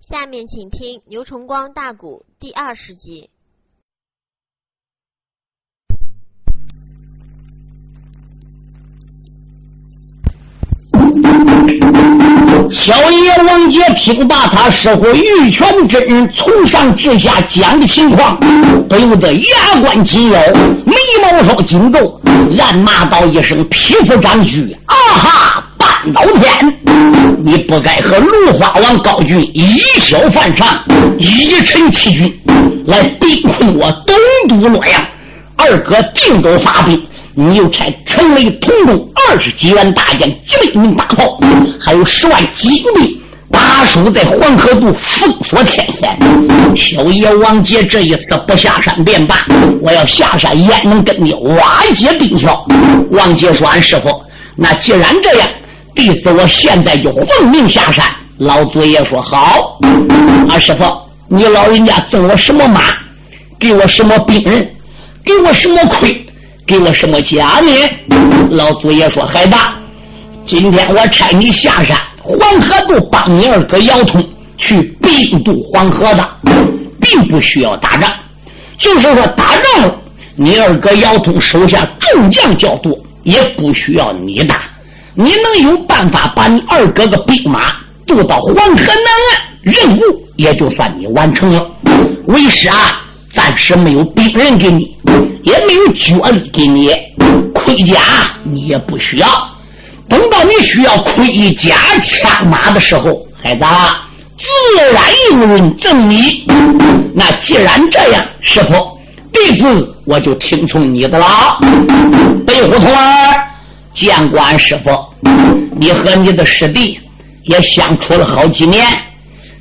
下面请听牛崇光大鼓第二十集。小爷王杰听罢他师傅玉泉真人从上至下讲的情况，不由得牙关紧咬，眉毛稍紧皱，暗骂道一声：“匹夫张居！啊哈！半岛天，你不该和芦花王高俊以小犯上，以臣欺君，来逼困我东都洛阳。二哥定都发兵。”你又差陈雷、同中二十几员大将、几百名大炮，还有十万精兵，把守在黄河渡，封锁天险。小爷王杰这一次不下山便罢，我要下山焉能跟你瓦解兵鞘？王杰说：“俺师傅，那既然这样，弟子我现在就奉命下山。”老祖爷说：“好。”俺师傅，你老人家赠我什么马？给我什么兵人？给我什么盔？给我什么奖呢？老祖爷说：“海大，今天我差你下山黄河渡，帮你二哥姚通去兵渡黄河的，并不需要打仗。就是说打仗了，你二哥姚通手下众将较多，也不需要你打。你能有办法把你二哥的兵马渡到黄河南岸，任务也就算你完成了。为师啊，暂时没有兵人给你。”也没有脚力给你盔甲，你也不需要。等到你需要盔甲枪马的时候，孩子，自然有人赠你。那既然这样，师傅，弟子我就听从你的了。北胡同儿，见过俺师傅，你和你的师弟也相处了好几年。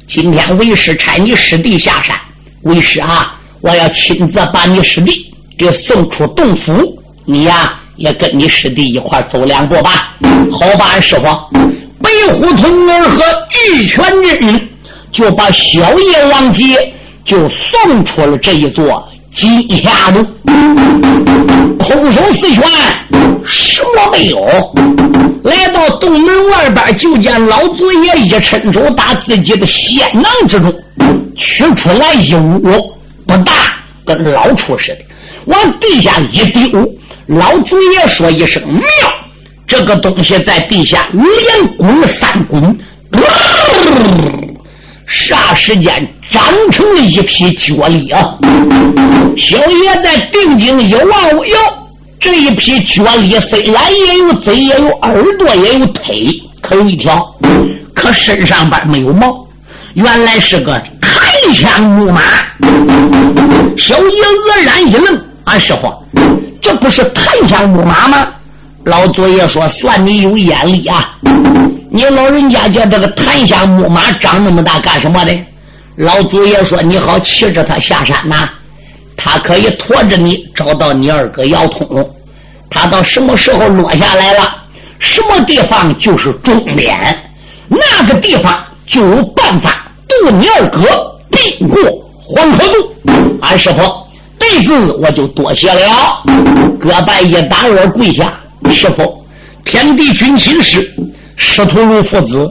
今天为师差你师弟下山，为师啊，我要亲自把你师弟。给送出洞府，你呀也跟你师弟一块走两步吧。好吧，师傅，白虎童儿和玉泉人就把小叶王杰就送出了这一座金霞洞，空手四拳，什么没有。来到洞门外边，就见老祖爷一伸手，打自己的仙囊之中取出来一物，不大，跟老鼠似的。往地下一丢，老祖爷说一声“妙”，这个东西在地下连滚三滚，霎时间长成了一匹脚力啊！小爷在定睛一望，哟，这一匹脚力虽然也有嘴，也有耳朵，也有腿，可有一条，可身上边没有毛，原来是个檀香木马。小爷愕然一愣。俺师傅，这不是檀香木马吗？老祖爷说：“算你有眼力啊！你老人家叫这个檀香木马长那么大干什么的？”老祖爷说：“你好骑着它下山呐，他可以驮着你找到你二哥姚通。他到什么时候落下来了，什么地方就是终点，那个地方就有办法渡你二哥并过黄河渡。”俺师傅。弟子我就多谢了，哥拜一打二跪下，师傅，天地君亲师，师徒如父子，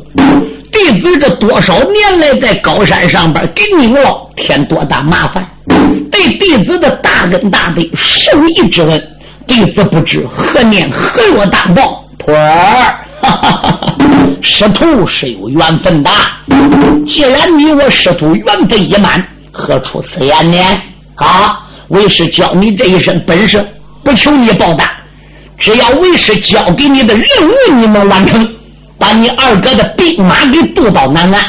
弟子这多少年来在高山上边给您了添多大麻烦，对弟子的大恩大德受益之恩，弟子不知何年何月当报。徒儿，师徒是有缘分的，既然你我师徒缘分已满，何出此言呢？啊！为师教你这一身本事，不求你报答，只要为师交给你的任务你能完成，把你二哥的兵马给渡到南岸，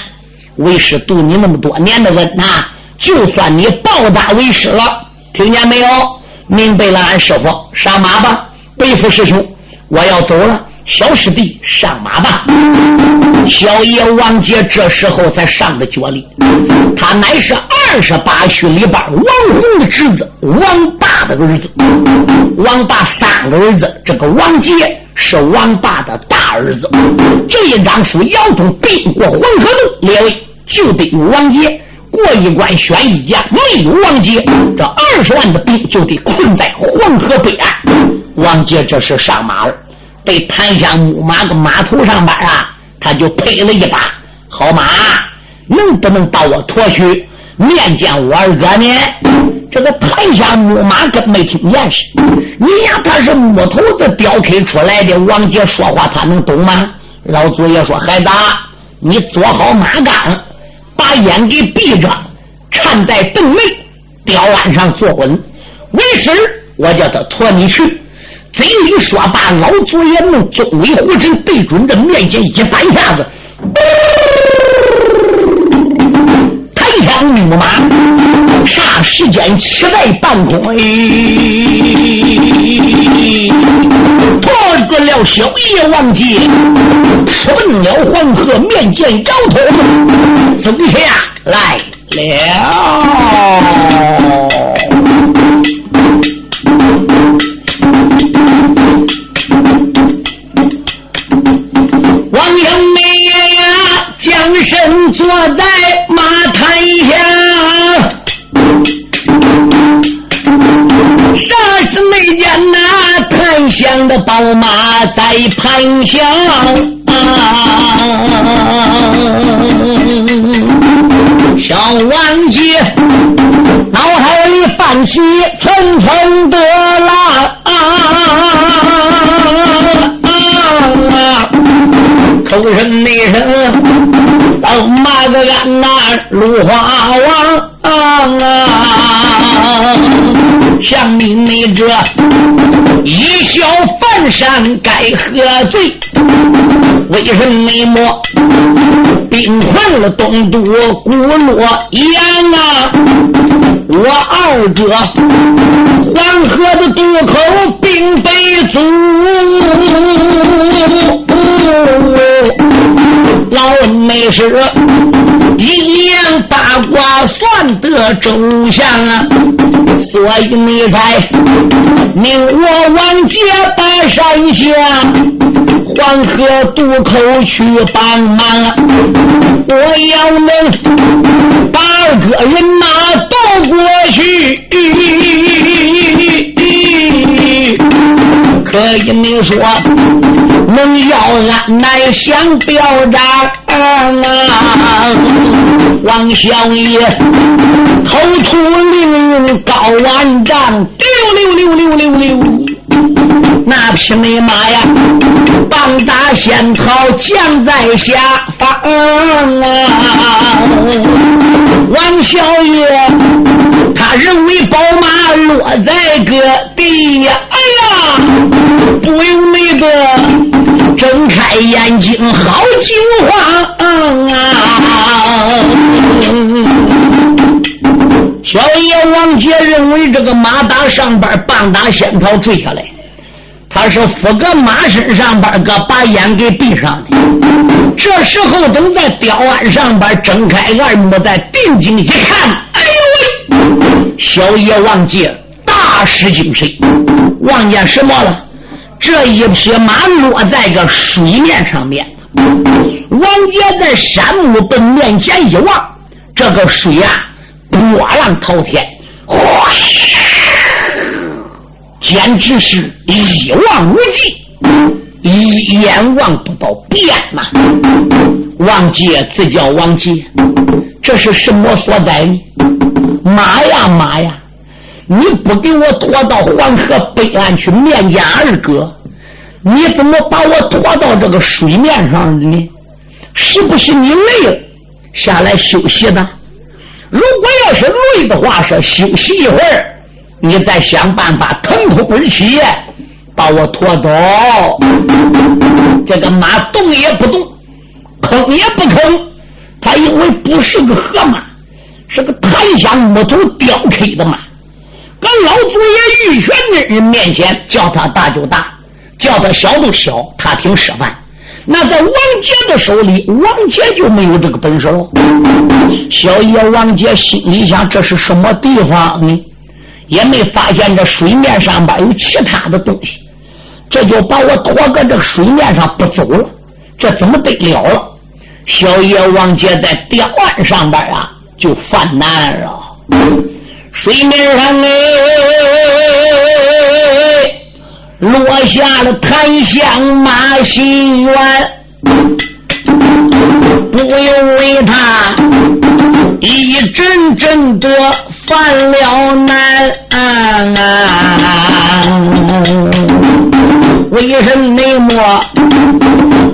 为师渡你那么多年的恩呐，就算你报答为师了，听见没有？明白了，俺师傅上马吧，背负师兄，我要走了。小师弟上马吧。小爷王杰这时候才上的脚力，他乃是二十八婿里边王红的侄子，王霸的儿子。王霸三个儿子，这个王杰是王霸的大儿子。这一张书，姚通兵过黄河路，列位就得有王杰过一关选一将，没有王杰，这二十万的兵就得困在黄河北岸。王杰这是上马了。被檀香木马个马头上边啊，他就配了一把好马。能不能把我托去面见我二哥呢？这个台下木马根没听见是，你呀他是木头子雕刻出来的，王杰说话他能懂吗？老祖爷说：“孩子，你坐好马杆，把眼给闭着，站在凳内，吊鞍上坐稳。为师，我叫他驮你去。”嘴里说罢，老祖爷弄中尾虎神对准这面前一板下子，天怒马，霎时间骑在半空，哎，拖住了小叶王姬，直奔了黄河面见姚通，走下来了。马在盘响？山该喝醉？为什么么兵困了东都古洛阳啊？我二哥黄河的渡口并非足。老恩没事，一言八卦算得周详啊，所以你才命我王杰把山下黄河渡口去帮忙，我要能把个人马渡过去。可以你说，能要俺乃想表彰啊！王小爷口吐凌云高万丈，溜溜溜溜溜溜，那匹美马呀，棒打仙桃降在下方啊！王小爷他认为宝马落在个地呀，哎呀！不由那个睁开眼睛，好惊慌啊！小爷王杰认为这个马打上边，棒打仙桃坠下来，他是扶个马身上边个把眼给闭上的。这时候等在吊鞍上边睁开二目，再定睛一看，哎呦喂！小爷王杰大失精神，望见什么了？这一匹马落在个水面上面，王杰在山木本面前一望，这个水啊波浪滔天，哗，简直是一望无际，一眼望不到边呐！王杰自叫王杰，这是什么所在呢？马呀马呀！你不给我拖到黄河北岸去面见二哥，你怎么把我拖到这个水面上的呢？是不是你累了下来休息的？如果要是累的话，是休息一会儿，你再想办法腾空而起，把我拖走。这个马动也不动，吭也不吭，他因为不是个河马，是个檀香木头雕刻的马。搁老祖爷玉泉的人面前，叫他大就大，叫他小就小，他听示范。那在王杰的手里，王杰就没有这个本事了。小爷王杰心里想：这是什么地方呢？也没发现这水面上边有其他的东西，这就把我拖搁这水面上不走了。这怎么得了了？小爷王杰在吊岸上边啊，就犯难了。水面上哎，落下了檀香马心愿。不由为他一阵阵的犯了难啊。为什么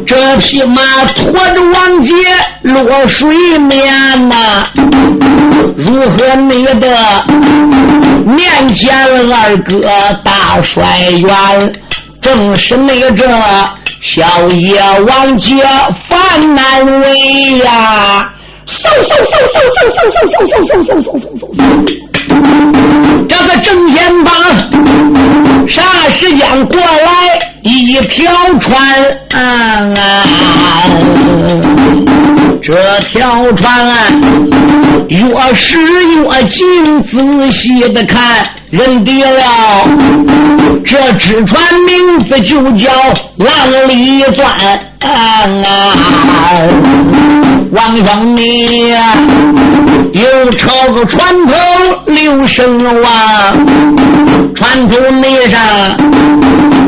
这匹马驮着王杰落水面呐？如何你的面前二哥大帅元，正是那这小野王杰犯难为呀！嗖嗖嗖嗖嗖嗖嗖嗖嗖嗖嗖嗖嗖嗖！这个正前方，啥时间过来一条船啊？这条船啊越是越近，仔细的看，认得了这只船名字就叫浪里钻。王方你又朝个船头留声望，船头那上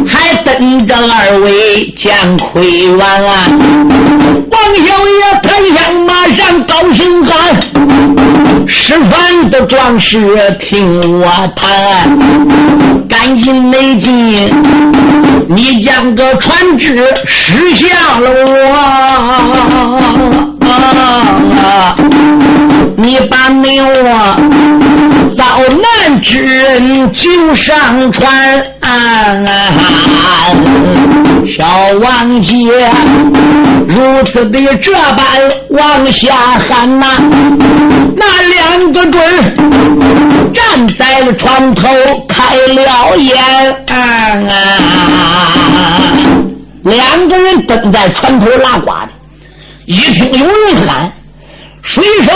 还等着二位见魁王啊！王小爷抬枪马上高声喊：“失传的壮士听我谈，赶紧内进，你将个船只驶向了我。”啊！你把你我遭难之人救上船啊，小王姐如此的这般往下喊呐，那两个准站在了船头开了眼啊，两个人蹲在船头拉呱的。一听有人喊：“水手，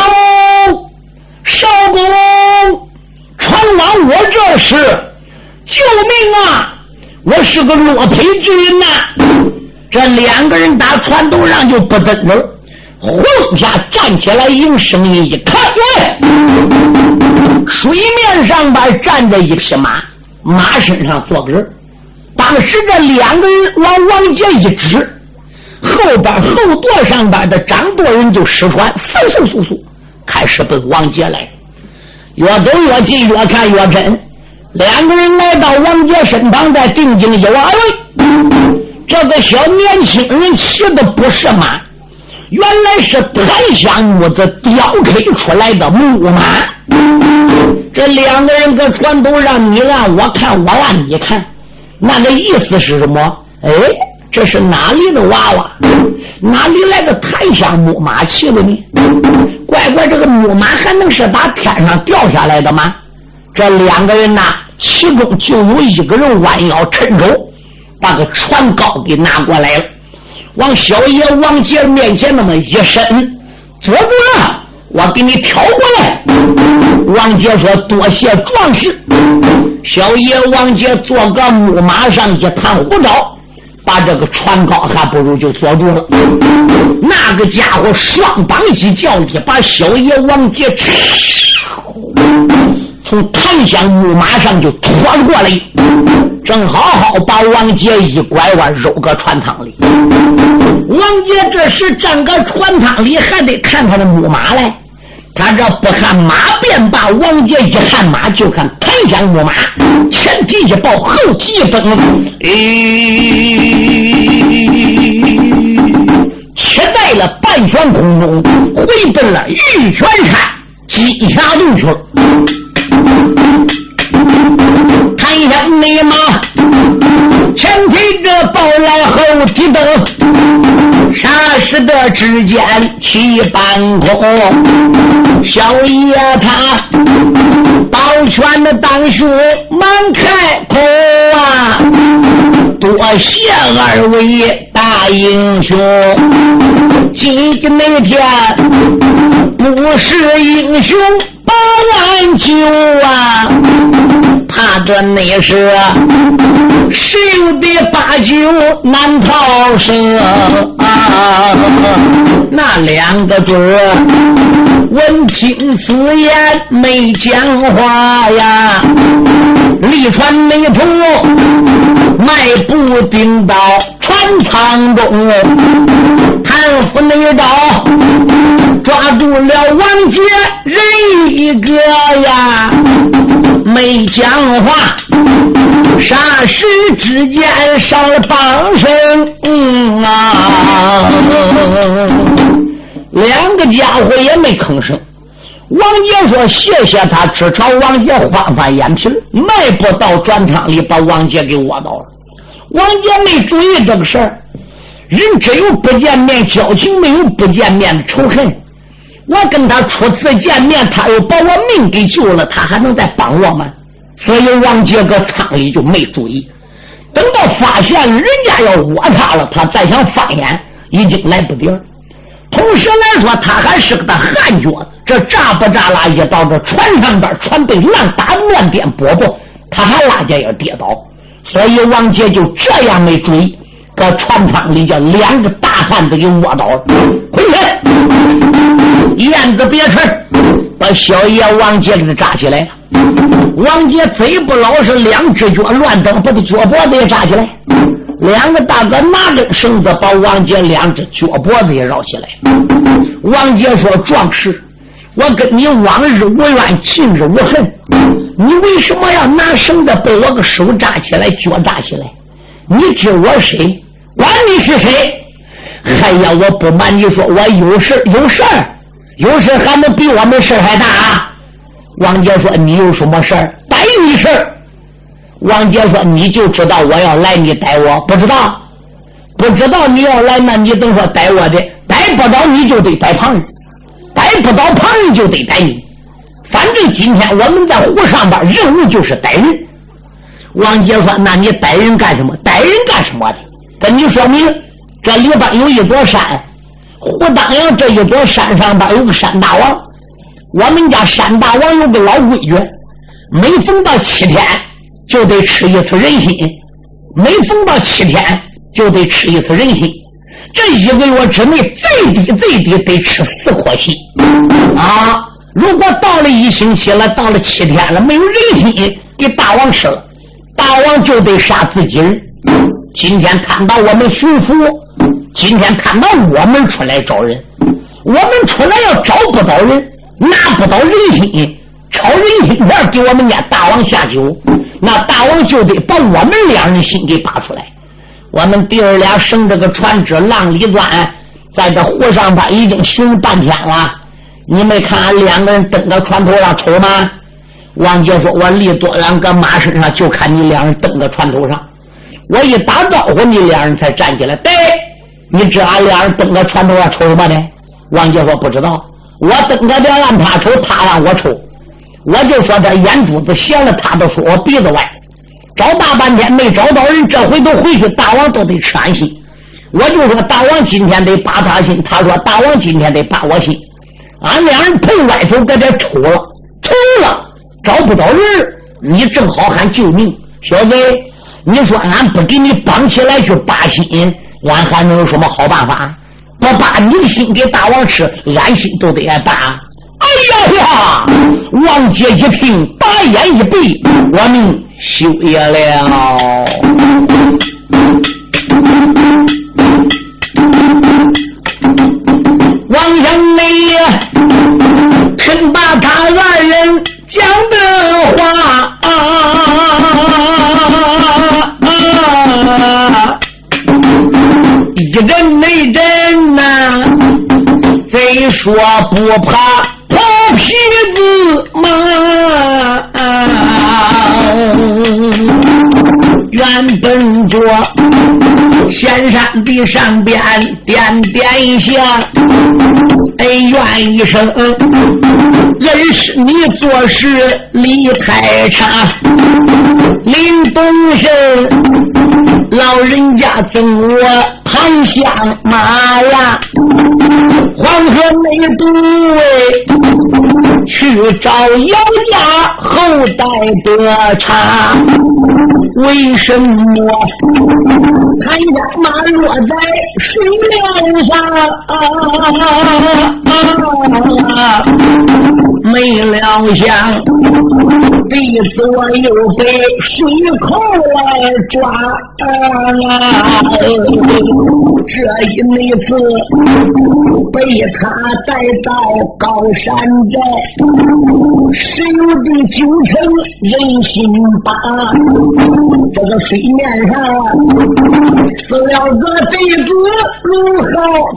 少公，船往我这是救命啊！我是个落魄之人呐！”这两个人打船头上就不等着，呼一下站起来，用声音一看，水面上边站着一匹马，马身上坐个人。当时这两个人往王杰一指。后边后舵上边的掌舵人就使船，嗖嗖嗖嗖，开始奔王杰来。越走越近，越看越真。两个人来到王杰身旁，再定睛一望，哎，这个小年轻人骑的不是马，原来是檀香木子雕刻出来的木马。这两个人搁船头上，你按我看，我按你看，那个意思是什么？哎。这是哪里的娃娃？哪里来的檀香木马骑的呢？乖乖，这个木马还能是打天上掉下来的吗？这两个人呐，其中就有一个人弯腰伸手，把个船篙给拿过来了，往小爷王杰面前那么一伸，坐住了，我给你挑过来。王杰说：“多谢壮士。”小爷王杰坐个木马上一探胡招。把这个船高还不如就坐住了。那个家伙双膀一叫力，把小爷王杰从檀香木马上就拖过来，正好好把王杰一拐弯，揉个船舱里。王杰这时站个船舱里，还得看他的木马来。他这不看马便罢，王杰一看马就看檀香木马，前蹄一抱，后蹄一蹬，哎，骑在了半悬空中，回奔了玉泉山金霞洞去了。檀香内马前蹄着抱来后蹄蹬，霎时的之间起半空。小爷他保全的当胸忙开口啊！多谢二位大英雄，今天那天不是英雄把俺救啊，怕的那是谁的八九难逃生啊！那两个主。闻听此言没讲话呀，离船里头迈步顶到船舱中，谭夫那刀抓住了王杰人一个呀，没讲话。霎时之间上了绑绳，嗯啊，两个家伙也没吭声。王杰说：“谢谢他。”只朝王杰翻翻眼皮，迈步到转仓里，把王杰给窝到了。王杰没注意这个事儿，人只有不见面交情，没有不见面的仇恨。我跟他初次见面，他又把我命给救了，他还能再帮我吗？所以王杰搁仓里就没注意。等到发现人家要窝他了，他再想翻眼，已经来不及了。同时来说，他还是个大悍脚，这扎不扎拉一到这船上边，船被乱打乱颠波波，他还拉家要跌倒。所以王杰就这样没注意，搁船舱里叫两个大汉子给窝倒了。回去，燕子别吃，把小爷王杰给他扎起来。王杰贼不老实，两只脚乱蹬，把他脚脖子也扎起来。两个大哥拿根绳子把王杰两只脚脖子也绕起来。王杰说：“壮士，我跟你往日无怨，近日无恨，你为什么要拿绳子把我个手扎起来，脚扎起来？你知我谁？管你是谁？哎呀，我不瞒你说，我有事有事儿，有事还能比我们事还大啊？”王杰说：“你有什么事儿？逮你事儿。”王杰说：“你就知道我要来，你逮我不知道？不知道你要来，那你等说逮我的，逮不着你就得逮旁人，逮不着旁人就得逮你。反正今天我们在湖上边任务就是逮人。”王杰说：“那你逮人干什么？逮人干什么的？跟你说明，这里边有一座山，湖当阳这一座山上边有个山大王。我们家山大王有个老规矩，每逢到七天。”就得吃一次人心，每逢到七天就得吃一次人心，这一个月之内最低最低得吃四颗心啊！如果到了一星期了，到了七天了，没有人心给大王吃了，大王就得杀自己人。今天看到我们巡抚，今天看到我们出来找人，我们出来要找不到人，拿不到人心。抄人心片给我们家大王下酒，那大王就得把我们两人心给拔出来。我们弟儿俩乘这个船只浪里钻，在这湖上边已经寻半天了。你没看俺两个人登到船头上瞅吗？王杰说：“我离多远？搁马身上就看你两人登到船头上。我一打招呼，你两人才站起来。对，你知俺两人登到船头上瞅什么的？”王杰说：“不知道。我登在这让他瞅，他让我瞅。”我就说这眼珠子斜了，他都说我鼻子歪，找大半天没找到人，这回都回去，大王都得吃俺心。我就说大王今天得扒他心，他说大王今天得扒我心。俺两人碰歪头搁这抽了，抽了找不到人，你正好喊救命，小子，你说俺不给你绑起来去扒心，俺还能有什么好办法？不扒你的心给大王吃，俺心都得挨扒。哎呀呀！王杰一听，大眼一闭，我命休也了。王香梅听把他二人将一人没人呐，贼说不怕。皮子嘛，原本着仙山的上边点点下，恩怨一声，认识你做事理太差，林东升。老人家赠我唐香马呀，黄河内都哎，去找姚家后代的茬。为什么檀香马落在面上？啊没料想，鼻左右被水口来抓。这一妹子被他带到高山寨，十有的九成人心把。这个水面上死了个贼子路好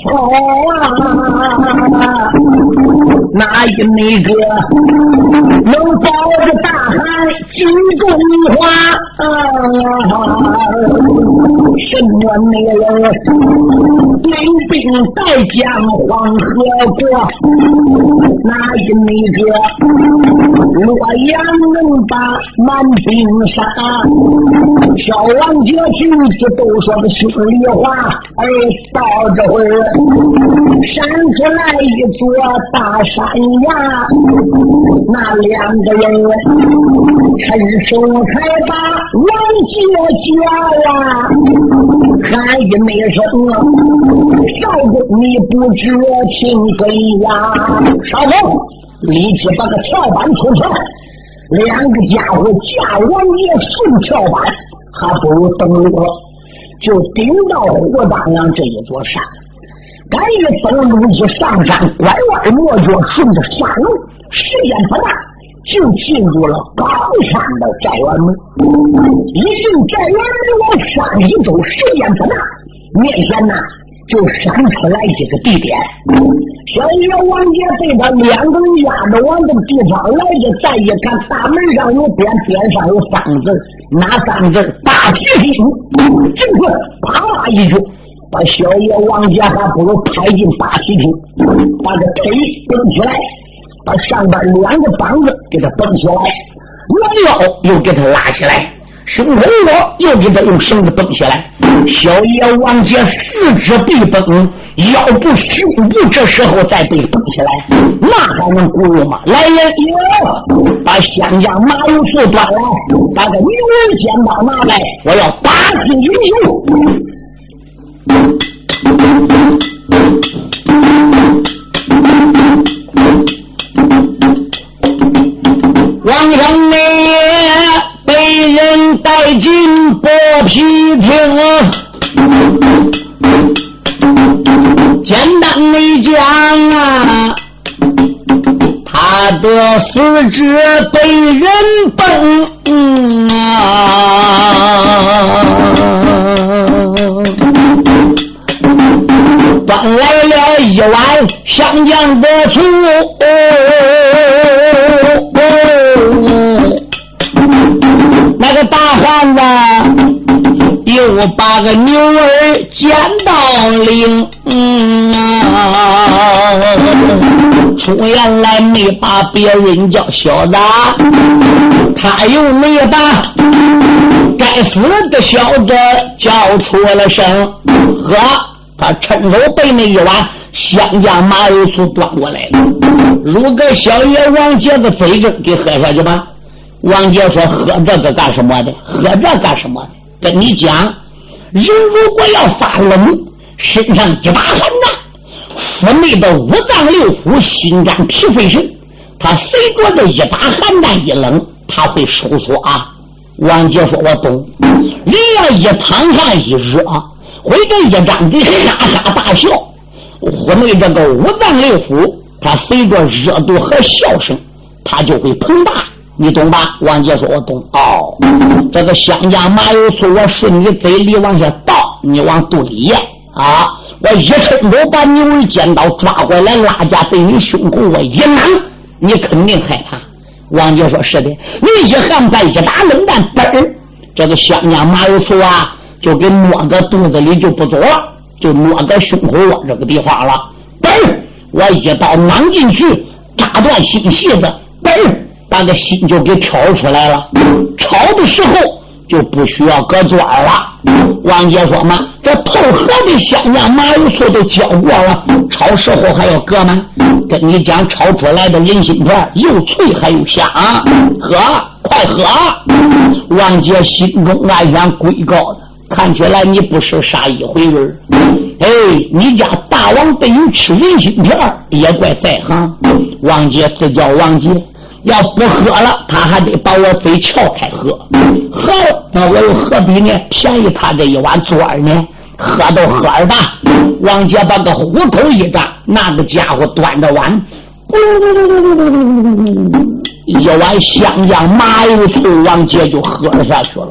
走啊！哪一那个能保着大汉金中华？啊么那人领兵带将黄河过？哪一那个洛阳能把满兵杀？小王家君子都说个心里话，哎，到这会儿闪出来一座大山崖，那两个人伸手才把王杰家呀喊一没声啊，少公你不知听根呀，少公立即把个跳板出来。两个家伙架王爷顺跳板，还不如等我，就顶到火当阳这一座山。赶紧登陆一上山，拐弯抹角，顺着山路，时间不大，就进入了高山的寨院门。一进寨院门往山里走，时间不大，面前呢就闪出来一个地点。小爷王爷被他两个人压着往这个地方来的，再一看大门上有匾，匾上有三字，哪三字？大喜厅。就是啪啦一句，把小爷王爷还不如拍进大喜厅，把这腿蹬起来，把上边两个膀子给他绷起来，拦腰又给他拉起来。胸口我又给他用绳子绷起来，小爷王杰四肢被绷，腰部、胸部这时候再被绷起来，那还能不用吗？来人，把香江马油醋端来，把个牛儿肩膀拿来，我要打死英雄。王成美。被人带进剥皮厅，简单的讲啊，他的四肢被人崩啊，端来了一碗香酱的醋。那把个牛儿捡到领，出言来没把别人叫小子，他又没把该死的小子叫出了声。呵，他趁手被那一碗香酱麻油醋端过来了，如个小爷王杰的嘴根给喝下去吧。王杰说：“喝这个干什么的？喝这干什么的？跟你讲，人如果要发冷，身上一把寒战，腹内的五脏六腑、心肝脾肺肾，他随着这一把寒战一冷，他会收缩啊。”王杰说：“我懂。人要一躺下一热，会这一张嘴哈哈大笑，腹内这个五脏六腑，他随着热度和笑声，他就会膨大。”你懂吧？王杰说：“我懂。”哦，这个香酱麻油醋，我顺你嘴里往下倒，你往肚里咽啊！我一伸手把牛儿尖刀抓过来，拉架对你胸口我一拿，你肯定害怕。王杰说：“是的。”你一喊再一打冷战，嘣，这个香酱麻油醋啊，就给摸个肚子里就不走了，就摸个胸口窝这个地方了。嘣，我一刀攮进去，扎断心匣子。嘣。把个心就给挑出来了，炒的时候就不需要搁砖了。王杰说嘛，这透盒的香酱麻油醋都浇过了，炒时候还要搁吗？跟你讲，炒出来的人心片又脆还又香，喝，快喝！王杰心中暗想：鬼高的，看起来你不是啥一回人哎，你家大王被你吃人心片也怪在行。王姐自叫王姐，要不喝了，他还得把我嘴撬开喝。喝，那我又何必呢？便宜他这一碗做呢？喝都喝儿吧。王杰把个虎口一张，那个家伙端着碗，一碗香酱麻油醋，王杰就喝了下去了。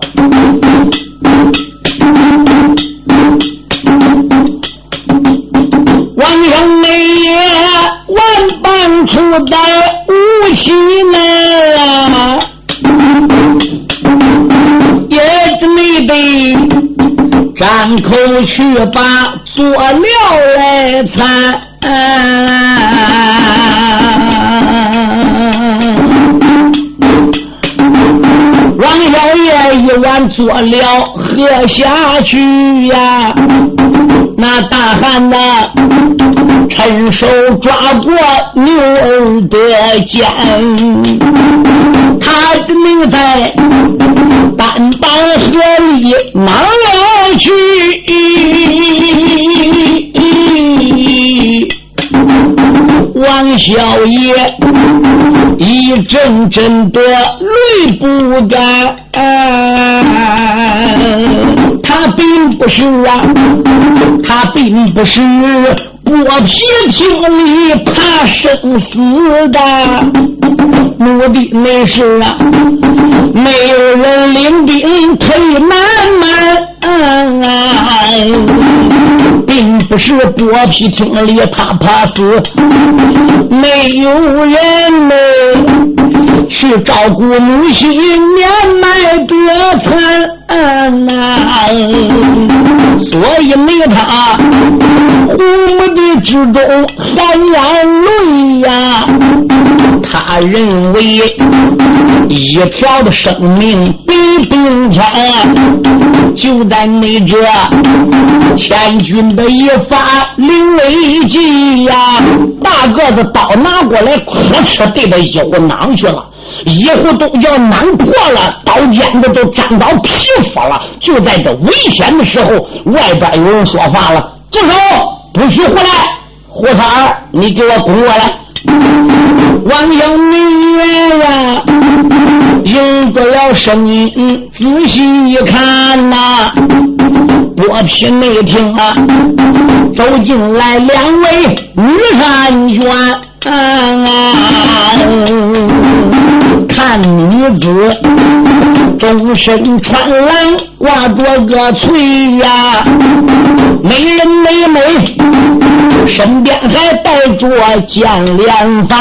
王生美也万般出在无锡呢，也没得张口去把佐料来餐。王小爷一碗佐料喝下去呀。那大汉呐，趁手抓过牛儿的肩，他的命在单板河里哪来去？王小爷一阵阵的泪不干，他并不是啊。他并不是剥皮听里怕生死的，目的那是啊，没有人领兵退南门，并不是剥皮听里他怕死，没有人呢。去照顾母亲年迈的残啊。所以没他，虎目的之中含眼泪呀。他认为一条的生命比冰天，就在那这千钧的一发临危机呀！大个子刀拿过来，哐哧对着一虎囊去了。一壶都叫难破了，刀尖子都沾到皮肤了。就在这危险的时候，外边有人说话了：“住手！不许回来！胡三儿，你给我滚过来！”王小明月呀，应不了声音，仔细一看呐，剥皮内听啊，走进来两位女婵娟。看女子终身穿蓝，挂着个翠呀，美人美美，身边还带着剑连环。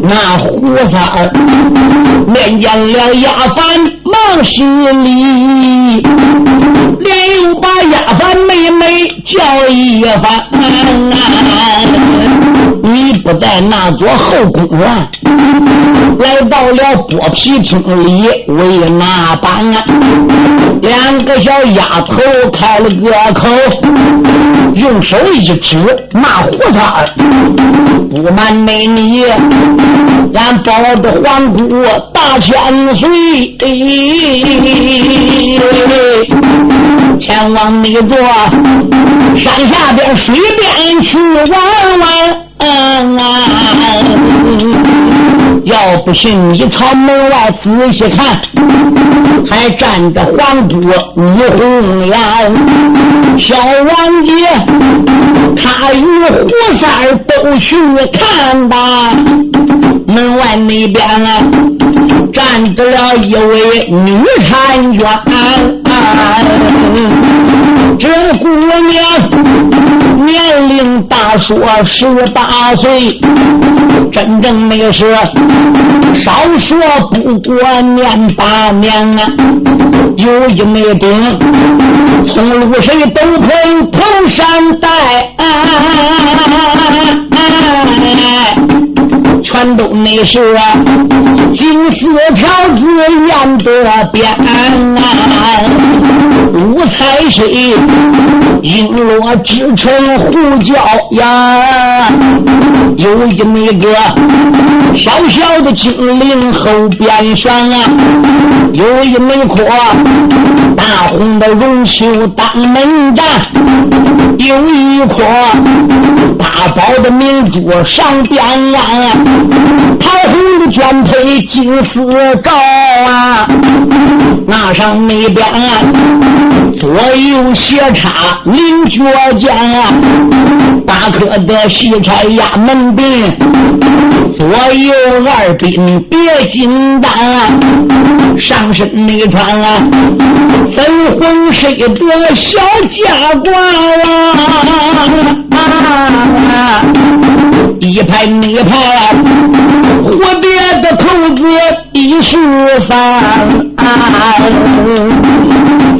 那胡三儿面见了丫鬟，忙行礼，连又把丫鬟妹妹叫一番。不在那座后宫院，来到了剥皮厅里，为那般啊？两个小丫头开了个口，用手一指那胡三儿，不瞒美女，俺保的皇姑大千岁，前往那座山下边水边去玩玩。啊！要不信，你朝门外仔细看，还站着皇姑女红颜。小王爷，他与胡三都去看吧。门外那边啊，站着了一位女婵娟。这姑娘年龄大，说十八岁，真正那是少说不过年八年啊。有一枚顶从露水斗篷头上戴，全都那是金丝条子沿的边。五彩水璎珞织成胡椒呀，有一那个小小的精灵后边上啊，有一枚颗大红的绒球当门站，有一颗大宝的明珠上边啊，桃红的卷腿金丝罩啊，那上那边左右斜插菱角尖啊，八颗的细钗压门柄，左右二鬓别金丹，上身那穿啊粉红色的小夹褂啊，一排那排蝴蝶的头子一十三。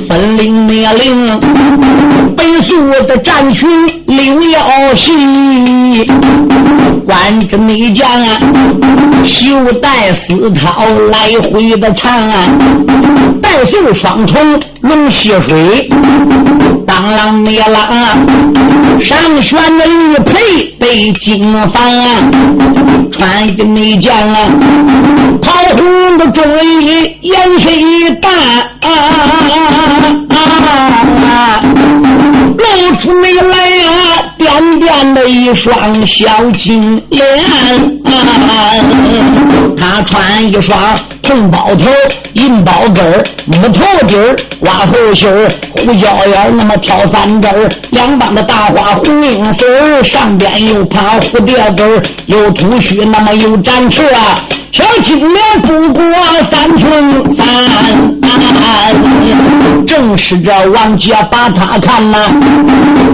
分领灭领，北素的战群六要细，关着内将啊，袖带丝绦来回的长啊，带素双重龙戏水，当啷灭啷，上悬的玉佩被金房啊，穿的内将啊，桃红的中衣颜色一淡啊。啊！露出眉来啊，点点的一双小金莲啊啊啊。他穿一双红包头、银包跟木头底儿、挂头袖胡椒眼那么挑三根两帮的大花红缨丝上边又盘蝴蝶根又秃须，那么又展翅啊，小金莲不过三寸三。正是这王杰把他看呐，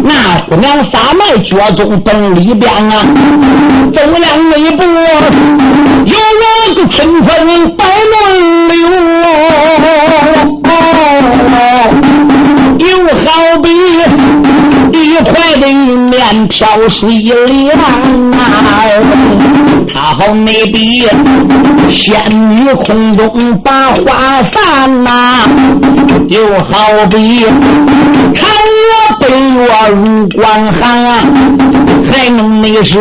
那姑娘撒麦脚踪奔里边啊，走两一步，有我个春风百轮流，又好比一块的玉面飘水凉啊。他好那比仙女空中把花散呐，又好比嫦娥奔月入关寒啊，还能那是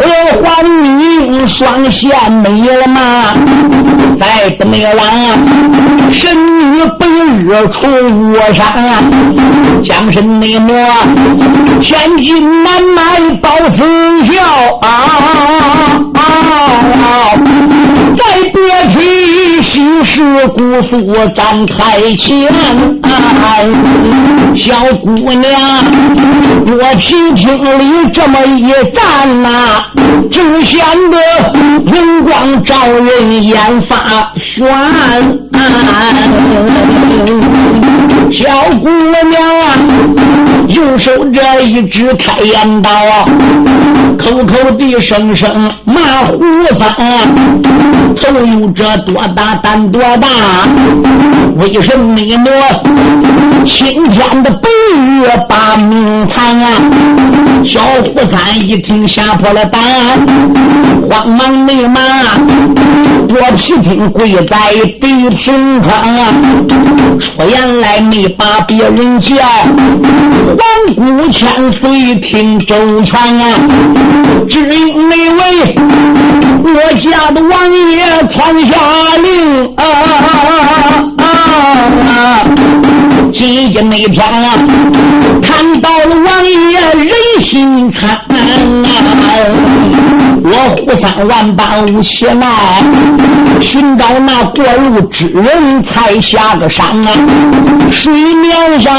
我还你双线没了吗？再不那样啊，神女白日出我上啊，将身内抹千金难买宝丝笑啊。啊！再别提心事姑苏展开前，小姑娘，我听听你这么一站呐，就显得银光照人眼发眩。小姑娘啊，右手这一支开眼刀。口口的声声骂胡三，头有这多大胆多大？为什么我青天的白月把命藏啊？小胡三一听吓破了胆，慌忙内马，我皮听跪在地平川啊！出言来没把别人叫，王姑千岁听周全啊！只因那位我家的王爷传下令啊啊啊！今天那天啊，看到了王爷人心惨啊！我胡三万般无邪奈，寻找那过路之人才下个山啊！水面上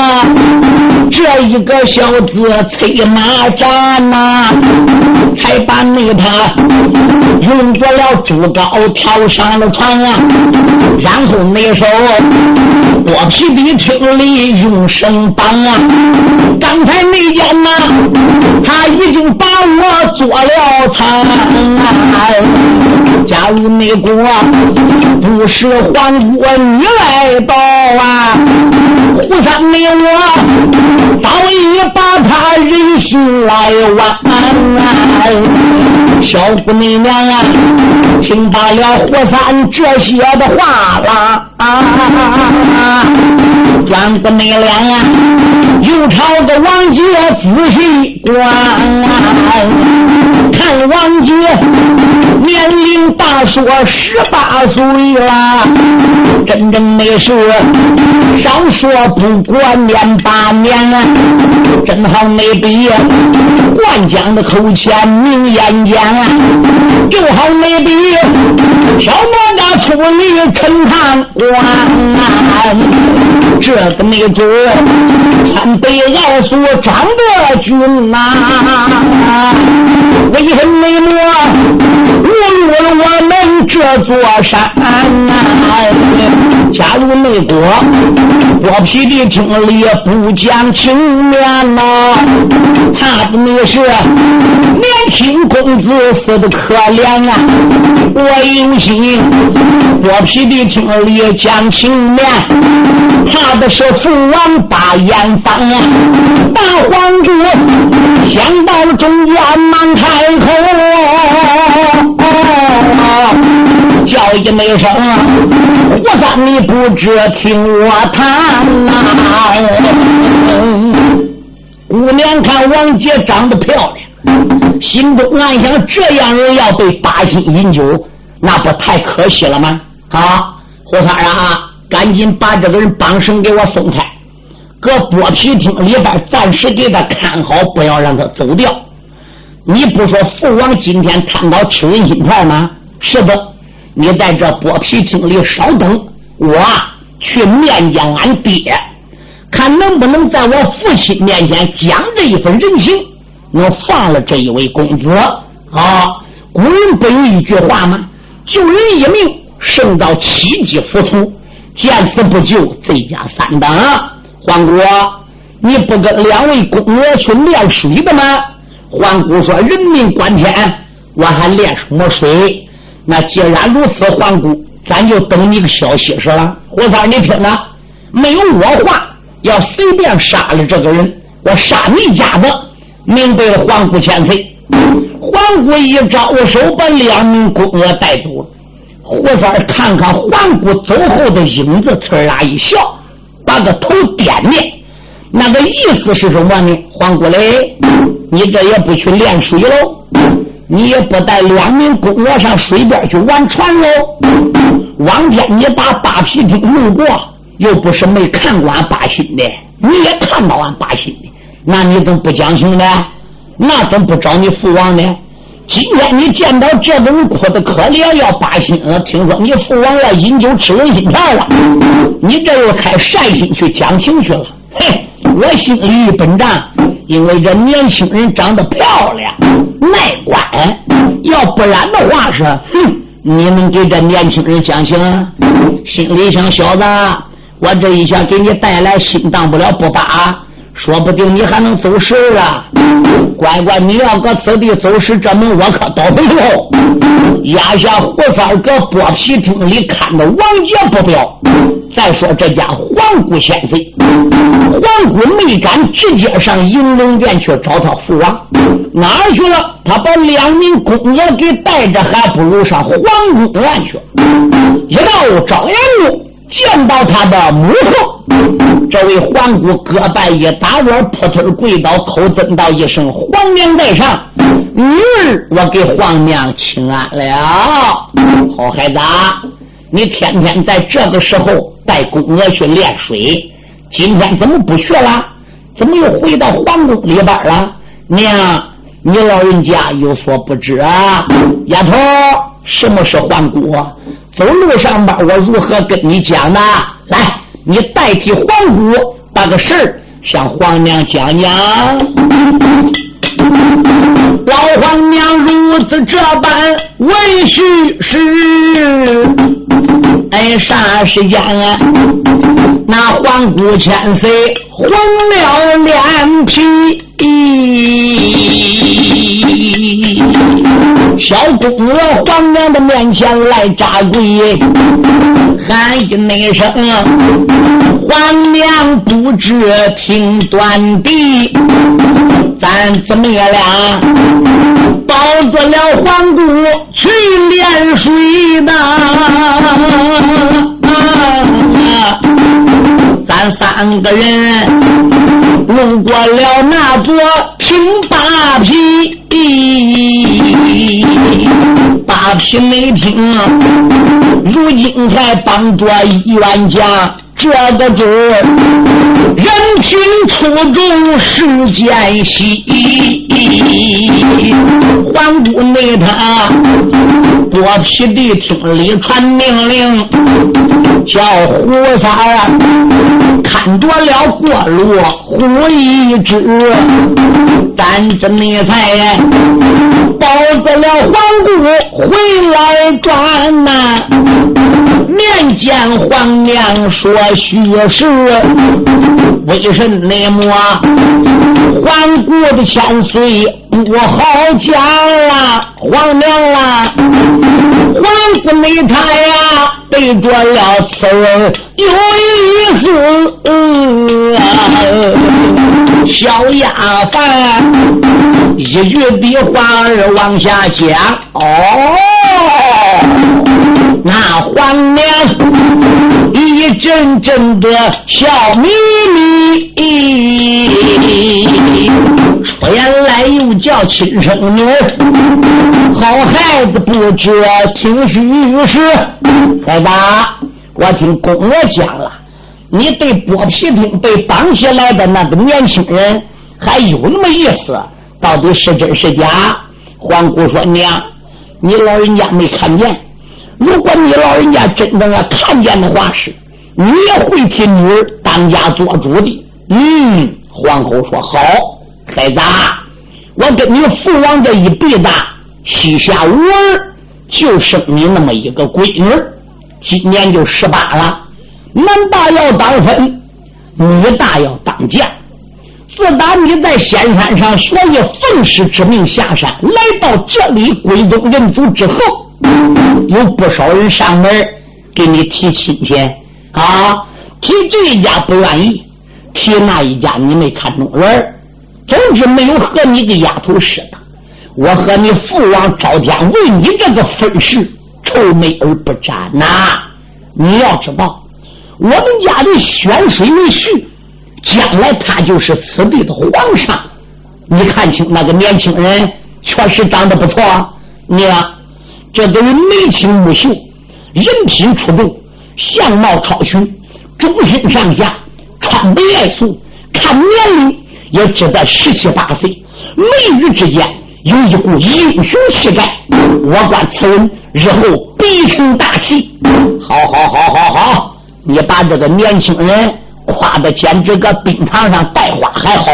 这一个小子催马战呐，才把那他用过了竹篙跳上了船啊！然后那时候剥皮的听里用绳绑啊！刚才那件呐，他已经把我做了苍。假如内国不是皇姑你来到啊，胡三妹我早已把他人心来剜。小姑娘啊，听罢了胡三这些的话了啊，转过眉脸啊，又朝个王杰仔细观，看王杰年龄大，说十八岁了，真真没事，少说不过念八年，真好没比灌江的口前明眼间。正好没比小哪吒出力陈塘关，这个没准参北二所长得军呐，为什么没侮辱了我们这座山？假如内国我皮的听里不讲情面呐，怕的你是年轻公子死的可怜啊！我有心我皮的听里讲情面，怕的是父王把眼放啊！大皇姑想到中间忙开口。叫一声，胡三你不知听我谈呐。姑娘看王杰长得漂亮，心中暗想：这样人要被八心饮酒，那不太可惜了吗？啊，胡三啊，赶紧把这个人绑绳给我松开，搁剥皮厅里边暂时给他看好，不要让他走掉。你不说父王今天探讨吃人心片吗？是的。你在这剥皮厅里稍等，我去面见俺爹，看能不能在我父亲面前讲这一份人情，我放了这一位公子。啊，古人不有一句话吗？救人一命胜造七级浮屠，见死不救罪加三等。黄姑，你不跟两位公娥去练水的吗？黄姑说：“人命关天，我还练什么水？”那既然如此，皇姑，咱就等你个消息是吧？胡三，你听着，没有我话，要随便杀了这个人，我杀你家的，明白了？皇姑千岁。皇姑一招手，把两名宫娥带走了。胡三看看皇姑走后的影子，呲啦一笑，把个头点点，那个意思是什么呢？皇姑嘞，你这也不去练水喽？你也不带两名宫娥上水边去玩船喽？往天你把八皮厅路过，又不是没看过俺八心的，你也看到俺八心的，那你怎么不讲情呢？那怎么不找你父王呢？今天你见到这个人哭的可怜，要八心了。听说你父王要饮酒吃人心片了，你这又开善心去讲情去了。嘿，我心里一本账。因为这年轻人长得漂亮，卖乖，要不然的话是，哼，你们给这年轻人讲情，心里想小子，我这一下给你带来心当不了不拔，说不定你还能走神啊！乖乖，你要搁此地走失，这门我可倒霉喽！压下胡三搁剥皮厅里看着王杰不表。再说这家皇姑先妃，皇姑没敢直接上迎龙殿去找他父王，哪儿去了？他把两名宫娥给带着，还不如上皇宫院去。一到朝阳路，见到他的母后，这位皇姑胳膊一打我，扑腾跪倒，口尊道一声：“皇娘在上，女儿我给皇娘请安了。”好孩子。你天天在这个时候带宫娥去练水，今天怎么不去了？怎么又回到皇宫里边了？娘，你老人家有所不知啊！丫头，什么是皇姑？走路上边我如何跟你讲呢？来，你代替皇姑把个事儿向皇娘讲讲。老皇娘如此这般问叙事。哎，啥时间啊？那皇姑千岁红了脸皮，小公娥皇娘的面前来扎跪，喊一那声：“皇娘不知听断地，咱姊妹俩保住了皇姑去连水呐。”咱三个人路过了那座平八皮，八皮没听，如今还绑着一员将，这个字人品出众世间稀。皇姑内他剥皮的听里传命令，叫胡三。看着了过路虎一只，咱这没才保着了皇姑回来转呐。面见皇娘说虚实，为什么皇姑的千岁不好讲啊？皇娘啊，皇姑没他呀。背着了此人有意思，小丫鬟一句的话儿往下讲哦，那黄娘一阵阵的笑眯眯，出言来又叫亲生女，好孩子不知听虚实。孩子，我听公娥讲了，你对剥皮町被绑起来的那个年轻人还有那么意思，到底是真是假？皇姑说：“娘，你老人家没看见。如果你老人家真正要看见的话，是你也会替女儿当家做主的。”嗯，皇后说：“好，孩子，我跟你父王这一辈子膝下无儿，就生你那么一个闺女。”今年就十八了，男大要当分，女大要当将。自打你在仙山上学以奉师之命下山，来到这里归宗认祖之后，有不少人上门给你提亲戚啊，提这一家不愿意，提那一家你没看中人总之没有和你个丫头似的。我和你父王朝天为你这个婚事。臭美而不沾呐！你要知道，我们家的宣水为婿，将来他就是此地的皇上。你看清那个年轻人，确实长得不错。娘，这个人眉清目秀，人品出众，相貌超群，中心上下，穿白爱素，看年龄也只得十七八岁，眉宇之间有一股英雄气概。我观此人。日后必成大器。好，好，好，好，好！你把这个年轻人夸的简直搁冰糖上带花还好。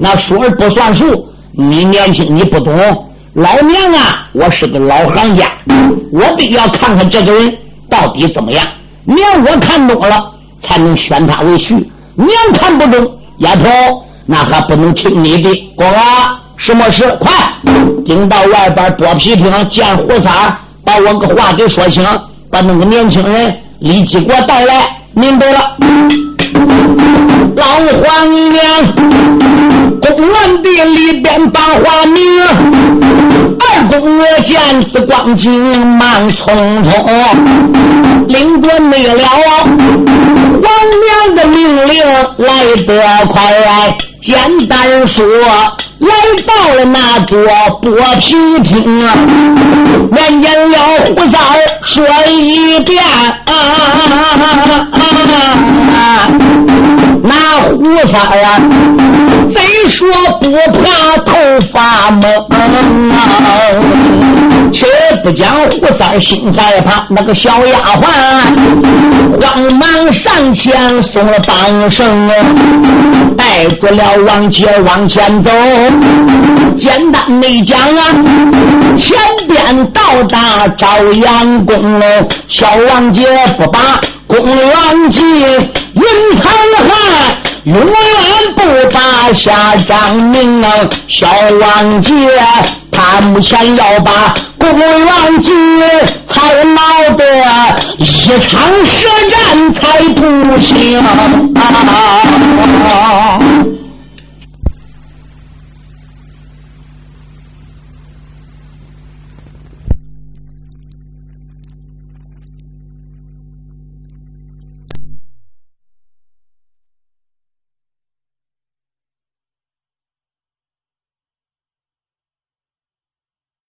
那说而不算数，你年轻，你不懂。老娘啊，我是个老行家，我得要看看这个人到底怎么样。娘我看中了，才能选他为婿。娘看不中，丫头那还不能听你的。公啊，什么事？快顶到外边剥皮厅见胡三。把我个话给说清，把那个年轻人立即给我带来。明白了，老皇娘，公园地里边把话明。二公我见此光景，忙匆匆领着没了。王娘的命令来得快，简单说。来到了那座剥皮厅，面见了胡三说一遍，那胡法呀，贼说不怕头发蒙，却不讲胡三心害怕，那个小丫鬟慌忙上前送了绑绳，带着了王姐往前走。简单没讲啊，前边到达朝阳宫喽，小王姐不把公路忘记，云长汉永远不把下张明啊，小王姐他目前要把公元举，才闹得一场舌战才不行啊！